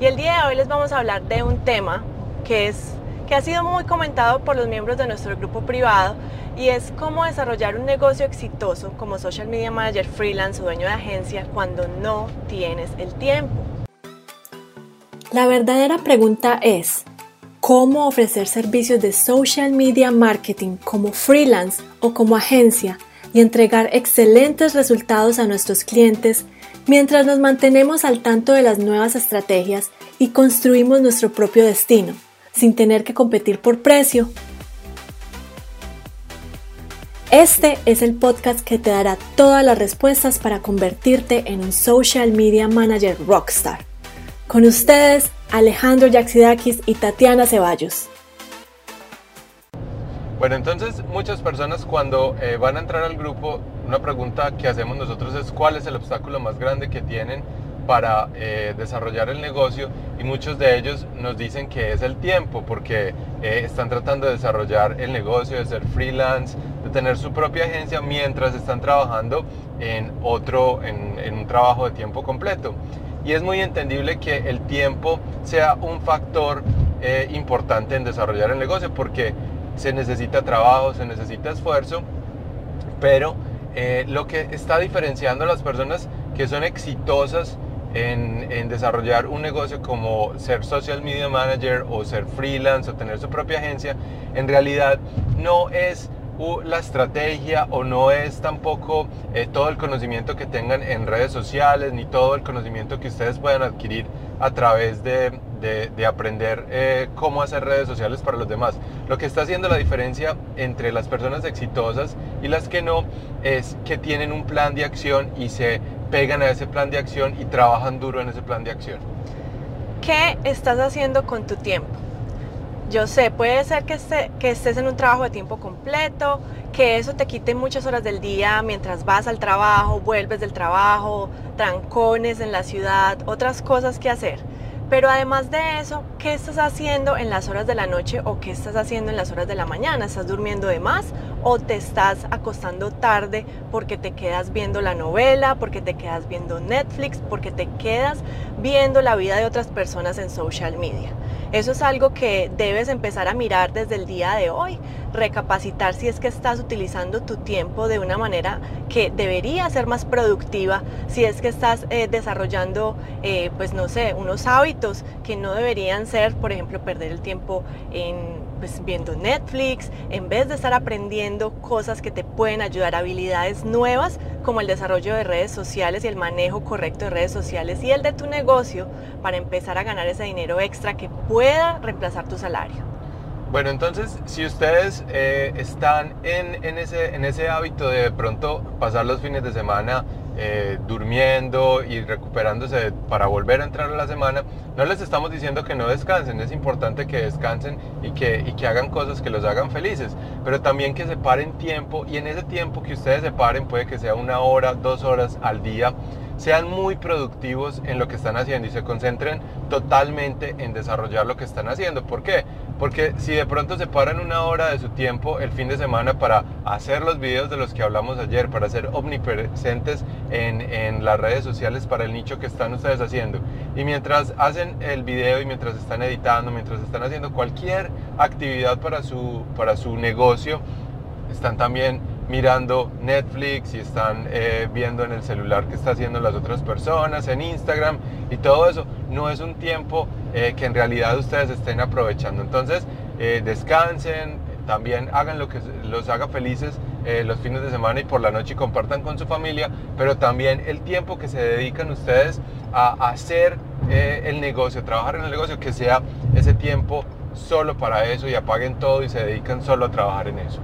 Y el día de hoy les vamos a hablar de un tema que, es, que ha sido muy comentado por los miembros de nuestro grupo privado y es cómo desarrollar un negocio exitoso como social media manager freelance o dueño de agencia cuando no tienes el tiempo. La verdadera pregunta es, ¿cómo ofrecer servicios de social media marketing como freelance o como agencia y entregar excelentes resultados a nuestros clientes mientras nos mantenemos al tanto de las nuevas estrategias y construimos nuestro propio destino, sin tener que competir por precio. Este es el podcast que te dará todas las respuestas para convertirte en un social media manager rockstar. Con ustedes, Alejandro Yaxidakis y Tatiana Ceballos. Bueno, entonces muchas personas cuando eh, van a entrar al grupo, una pregunta que hacemos nosotros es cuál es el obstáculo más grande que tienen para eh, desarrollar el negocio y muchos de ellos nos dicen que es el tiempo porque eh, están tratando de desarrollar el negocio, de ser freelance, de tener su propia agencia mientras están trabajando en otro, en, en un trabajo de tiempo completo. Y es muy entendible que el tiempo sea un factor importante en desarrollar el negocio porque se necesita trabajo, se necesita esfuerzo, pero eh, lo que está diferenciando a las personas que son exitosas en, desarrollar un negocio como ser social media manager o ser freelance o tener su propia agencia, en realidad no es la estrategia o no es tampoco eh, todo el conocimiento que tengan en redes sociales ni todo el conocimiento que ustedes puedan adquirir a través de, de, aprender eh, cómo hacer redes sociales para los demás. Lo que está haciendo la diferencia entre las personas exitosas y las que no es que tienen un plan de acción y se pegan a ese plan de acción y trabajan duro en ese plan de acción. ¿Qué estás haciendo con tu tiempo? Yo sé, puede ser que, que estés en un trabajo de tiempo completo, que eso te quite muchas horas del día mientras vas al trabajo, vuelves del trabajo, trancones en la ciudad, otras cosas que hacer. Pero además de eso, ¿qué estás haciendo en las horas de la noche o qué estás haciendo en las horas de la mañana? ¿Estás durmiendo de más o te estás acostando tarde porque te quedas viendo la novela, porque te quedas viendo Netflix, porque te quedas viendo la vida de otras personas en social media? Eso es algo que debes empezar a mirar desde el día de hoy, recapacitar si es que estás utilizando tu tiempo de una manera que debería ser más productiva, si es que estás eh, desarrollando, eh, pues no sé, unos hábitos que no deberían ser, por ejemplo, perder el tiempo en pues, viendo Netflix, en vez de estar aprendiendo cosas que te pueden ayudar, habilidades nuevas como el desarrollo de redes sociales y el manejo correcto de redes sociales y el de tu negocio para empezar a ganar ese dinero extra que pueda reemplazar tu salario. Bueno, entonces, si ustedes eh, están en, ese, hábito de, de pronto pasar los fines de semana eh, durmiendo y recuperándose para volver a entrar a la semana, no les estamos diciendo que no descansen, es importante que descansen y que, y que hagan cosas que los hagan felices, pero también que separen tiempo y en ese tiempo que ustedes separen puede que sea una hora, dos horas al día sean muy productivos en lo que están haciendo y se concentren totalmente en desarrollar lo que están haciendo. ¿Por qué? Porque si de pronto se paran una hora de su tiempo el fin de semana para hacer los videos de los que hablamos ayer, para ser omnipresentes en, en las redes sociales para el nicho que están ustedes haciendo, y mientras hacen el video y mientras están editando, mientras están haciendo cualquier actividad para su, para su negocio, están también mirando Netflix y están eh, viendo en el celular que está haciendo las otras personas, en Instagram y todo eso, no es un tiempo eh, que en realidad ustedes estén aprovechando. Entonces, eh, descansen, también hagan lo que los haga felices los fines de semana y por la noche compartan con su familia, pero también el tiempo que se dedican ustedes a hacer el negocio, trabajar en el negocio, que sea ese tiempo solo para eso y apaguen todo y se dedican solo a trabajar en eso.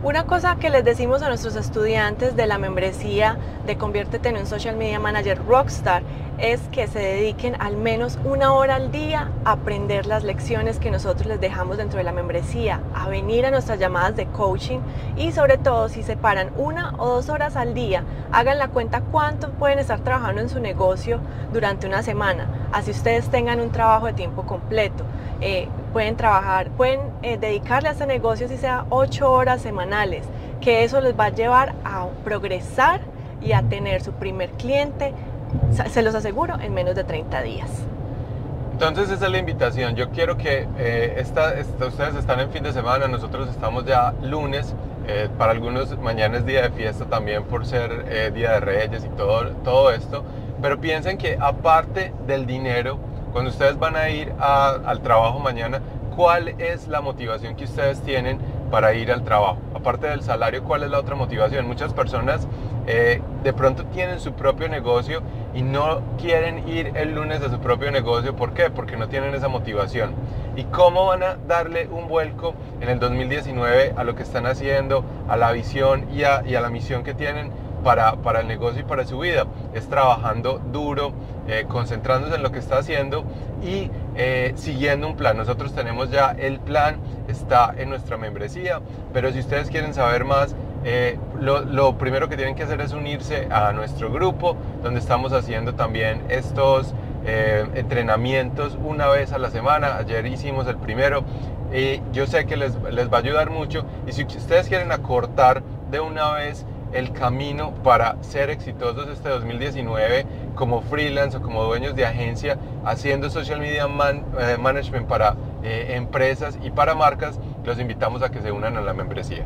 Una cosa que les decimos a nuestros estudiantes de la membresía de Conviértete en un Social Media Manager Rockstar es que se dediquen al menos una hora al día a aprender las lecciones que nosotros les dejamos dentro de la membresía, a venir a nuestras llamadas de coaching y sobre todo si se paran una o dos horas al día, hagan la cuenta cuánto pueden estar trabajando en su negocio durante una semana, así ustedes tengan un trabajo de tiempo completo. Eh, pueden trabajar, pueden eh, dedicarle a ese negocio si sea ocho horas semanales, que eso les va a llevar a progresar y a tener su primer cliente, se los aseguro, en menos de 30 días. Entonces esa es la invitación. Yo quiero que eh, esta, ustedes están en fin de semana, nosotros estamos ya lunes. Eh, para algunos mañana es día de fiesta también por ser eh, día de Reyes y todo, todo esto. Pero piensen que aparte del dinero, cuando ustedes van a ir al trabajo mañana, ¿cuál es la motivación que ustedes tienen para ir al trabajo? Aparte del salario, ¿cuál es la otra motivación? Muchas personas eh, de pronto tienen su propio negocio y no quieren ir el lunes a su propio negocio. ¿Por qué? Porque no tienen esa motivación. ¿Y cómo van a darle un vuelco en el 2019 a lo que están haciendo, a la visión y a, la misión que tienen para, para, el negocio y para su vida? Es trabajando duro, eh, concentrándose en lo que está haciendo y eh, siguiendo un plan. Nosotros tenemos ya el plan, está en nuestra membresía, pero si ustedes quieren saber más, eh, lo, primero que tienen que hacer es unirse a nuestro grupo, donde estamos haciendo también estos eh, entrenamientos una vez a la semana. Ayer hicimos el primero y yo sé que les, les va a ayudar mucho. Y si ustedes quieren acortar de una vez el camino para ser exitosos este 2019 como freelance o como dueños de agencia, haciendo social media eh, management para empresas y para marcas, los invitamos a que se unan a la membresía.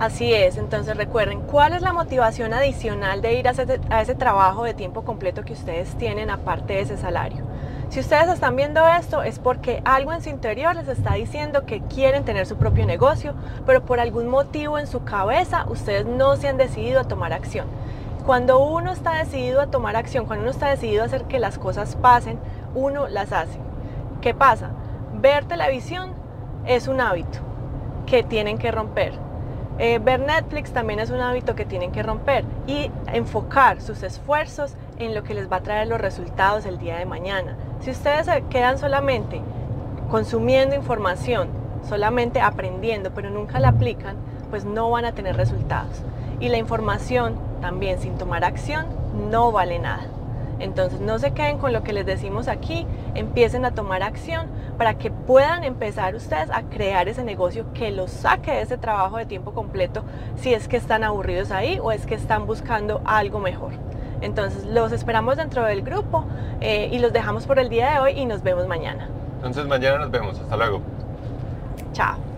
Así es, entonces recuerden, ¿cuál es la motivación adicional de ir a ese, trabajo de tiempo completo que ustedes tienen aparte de ese salario? Si ustedes están viendo esto es porque algo en su interior les está diciendo que quieren tener su propio negocio, pero por algún motivo en su cabeza ustedes no se han decidido a tomar acción. Cuando uno está decidido a tomar acción, cuando uno está decidido a hacer que las cosas pasen, uno las hace. ¿Qué pasa? Ver televisión es un hábito que tienen que romper eh, ver Netflix también es un hábito que tienen que romper y enfocar sus esfuerzos en lo que les va a traer los resultados el día de mañana. Si ustedes quedan solamente consumiendo información, solamente aprendiendo, pero nunca la aplican, pues no van a tener resultados. Y la información también sin tomar acción no vale nada. Entonces no se queden con lo que les decimos aquí, empiecen a tomar acción para que puedan empezar ustedes a crear ese negocio que los saque de ese trabajo de tiempo completo si es que están aburridos ahí o es que están buscando algo mejor. Entonces los esperamos dentro del grupo eh, y los dejamos por el día de hoy y nos vemos mañana. Entonces mañana nos vemos. Hasta luego. Chao.